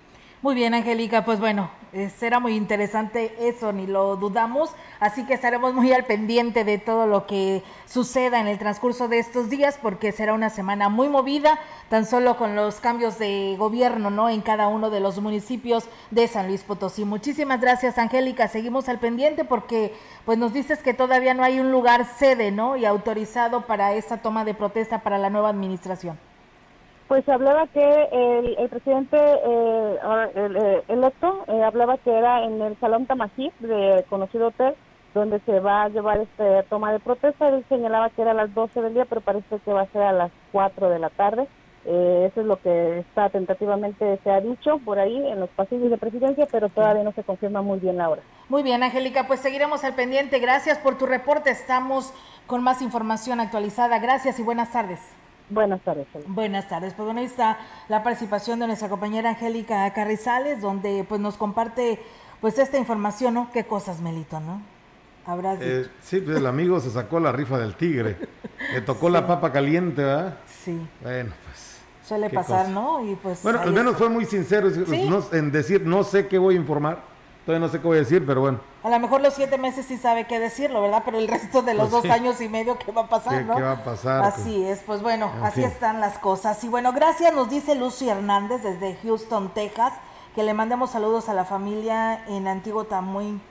Muy bien, Angélica, pues bueno, eh, será muy interesante eso, ni lo dudamos, así que estaremos muy al pendiente de todo lo que suceda en el transcurso de estos días, porque será una semana muy movida, tan solo con los cambios de gobierno, ¿no? En cada uno de los municipios de San Luis Potosí. Muchísimas gracias, Angélica, seguimos al pendiente porque pues nos dices que todavía no hay un lugar sede, ¿no? Y autorizado para esta toma de protesta para la nueva administración. Pues hablaba que el, presidente eh, el, eh, electo eh, hablaba que era en el Salón Tamají de conocido hotel donde se va a llevar este toma de protesta. Él señalaba que era a las 12 del día, pero parece que va a ser a las 4 de la tarde. eso es lo que está tentativamente se ha dicho por ahí en los pasillos de presidencia, pero todavía no se confirma muy bien la hora. Muy bien, Angélica, pues seguiremos al pendiente. Gracias por tu reporte. Estamos con más información actualizada. Gracias y buenas tardes. Buenas tardes. Buenas tardes. Pues bueno, ahí está la participación de nuestra compañera Angélica Carrizales, donde pues nos comparte pues esta información, ¿no? Qué cosas, Melito, ¿no? Habrás eh, sí, pues el amigo se sacó la rifa del tigre. Le tocó la papa caliente, ¿verdad? Sí. Bueno, pues. Suele pasar, ¿no? Y pues. Bueno, al menos fue muy sincero en decir, no sé qué voy a informar Todavía no sé qué voy a decir, pero bueno. A lo mejor los siete meses sí sabe qué decirlo, ¿verdad? Pero el resto de los pues dos años y medio, ¿qué va a pasar, no? ¿Qué va a pasar? Así es, pues bueno, así están las cosas. Y bueno, gracias, nos dice Lucy Hernández desde Houston, Texas, que le mandemos saludos a la familia en Antiguo Tamuín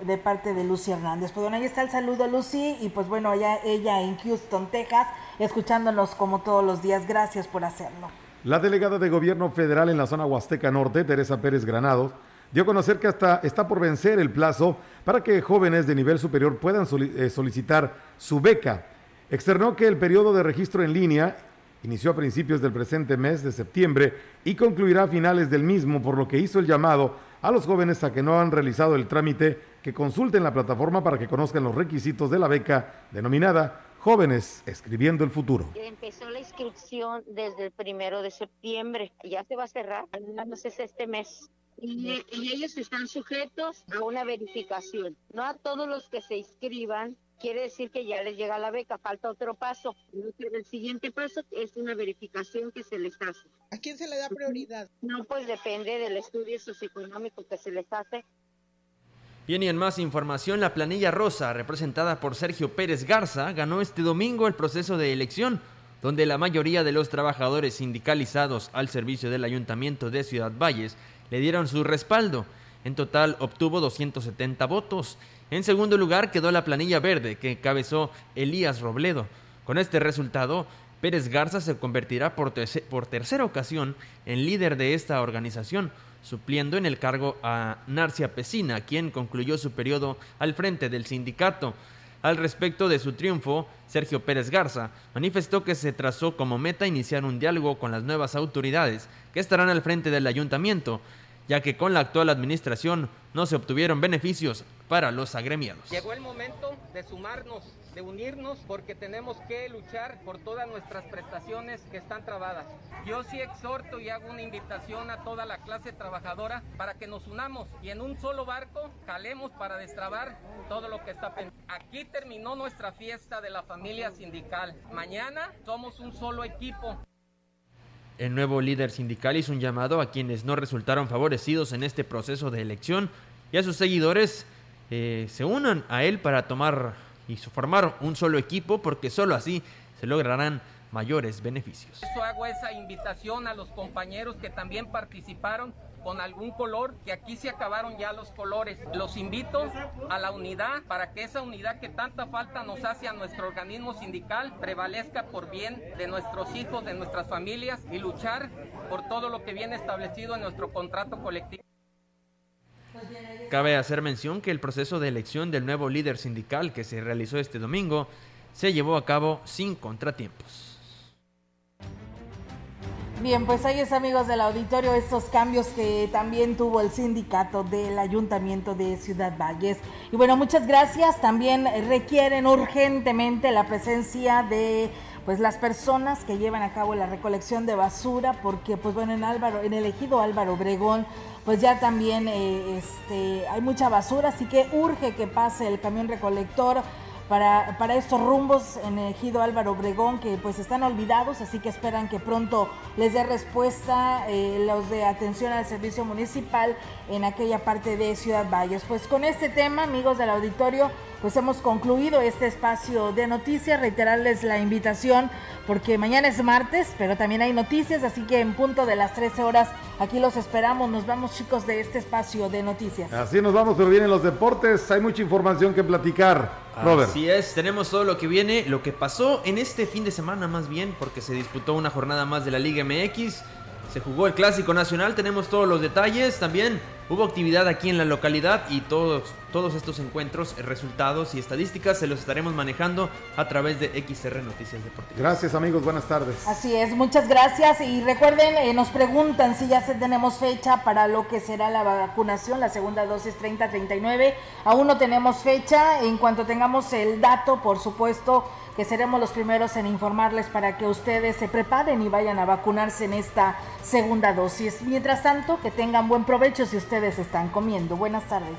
de parte de Lucy Hernández. Pues bueno, ahí está el saludo, Lucy, y pues bueno, allá ella en Houston, Texas, escuchándonos como todos los días. Gracias por hacerlo. La delegada de gobierno federal en la zona Huasteca Norte, Teresa Pérez Granados, dio a conocer que hasta está por vencer el plazo para que jóvenes de nivel superior puedan eh, solicitar su beca. Externó que el periodo de registro en línea inició a principios del presente mes de septiembre y concluirá a finales del mismo, por lo que hizo el llamado a los jóvenes a que no han realizado el trámite que consulten la plataforma para que conozcan los requisitos de la beca denominada Jóvenes Escribiendo el Futuro. Empezó la inscripción desde el primero de septiembre, ya se va a cerrar, al menos es este mes y, ellos están sujetos a una verificación. No a todos los que se inscriban quiere decir que ya les llega la beca, falta otro paso. El siguiente paso es una verificación que se les hace. ¿A quién se le da prioridad? No, pues depende del estudio socioeconómico que se les hace. Bien, y en más información, la planilla rosa, representada por Sergio Pérez Garza, ganó este domingo el proceso de elección, donde la mayoría de los trabajadores sindicalizados al servicio del Ayuntamiento de Ciudad Valles le dieron su respaldo. En total obtuvo 270 votos. En segundo lugar quedó la planilla verde que encabezó Elías Robledo. Con este resultado, Pérez Garza se convertirá por, por, tercera ocasión en líder de esta organización, supliendo en el cargo a Narcia Pesina, quien concluyó su periodo al frente del sindicato. Al respecto de su triunfo, Sergio Pérez Garza manifestó que se trazó como meta iniciar un diálogo con las nuevas autoridades que estarán al frente del ayuntamiento, ya que con la actual administración no se obtuvieron beneficios para los agremiados. Llegó el momento de sumarnos, de unirnos, porque tenemos que luchar por todas nuestras prestaciones que están trabadas. Yo sí exhorto y hago una invitación a toda la clase trabajadora para que nos unamos y en un solo barco calemos para destrabar todo lo que está pendiente. Aquí terminó nuestra fiesta de la familia sindical. Mañana somos un solo equipo. El nuevo líder sindical hizo un llamado a quienes no resultaron favorecidos en este proceso de elección y a sus seguidores eh, se unan a él para tomar y formar un solo equipo porque solo así se lograrán mayores beneficios. Eso hago esa invitación a los compañeros que también participaron con algún color, que aquí se acabaron ya los colores. Los invito a la unidad para que esa unidad que tanta falta nos hace a nuestro organismo sindical prevalezca por bien de nuestros hijos, de nuestras familias y luchar por todo lo que viene establecido en nuestro contrato colectivo. Cabe hacer mención que el proceso de elección del nuevo líder sindical que se realizó este domingo se llevó a cabo sin contratiempos. Bien, pues ahí es amigos del auditorio estos cambios que también tuvo el sindicato del Ayuntamiento de Ciudad Valles. Y bueno, muchas gracias. También requieren urgentemente la presencia de pues las personas que llevan a cabo la recolección de basura, porque pues bueno, en Álvaro, en el ejido Álvaro Obregón, pues ya también eh, este, hay mucha basura, así que urge que pase el camión recolector para, estos rumbos en ejido Álvaro Obregón que pues están olvidados, así que esperan que pronto les dé respuesta eh, los de atención al servicio municipal en aquella parte de Ciudad Valles. Pues con este tema, amigos del auditorio, pues hemos concluido este espacio de noticias, reiterarles la invitación porque mañana es martes, pero también hay noticias, así que en punto de las 13 horas aquí los esperamos, nos vamos chicos de este espacio de noticias. Así nos vamos, pero vienen los deportes, hay mucha información que platicar. Robert. Así es, tenemos todo lo que viene, lo que pasó en este fin de semana más bien, porque se disputó una jornada más de la Liga MX, se jugó el Clásico Nacional, tenemos todos los detalles, también hubo actividad aquí en la localidad y todos, todos estos encuentros, resultados y estadísticas se los estaremos manejando a través de XR Noticias Deportivas. Gracias amigos, buenas tardes. Así es, muchas gracias y recuerden, eh, nos preguntan si ya tenemos fecha para lo que será la vacunación, la segunda dosis 30-39, aún no tenemos fecha, en cuanto tengamos el dato, por supuesto, que seremos los primeros en informarles para que ustedes se preparen y vayan a vacunarse en esta segunda dosis. Mientras tanto, que tengan buen provecho si ustedes están comiendo. Buenas tardes.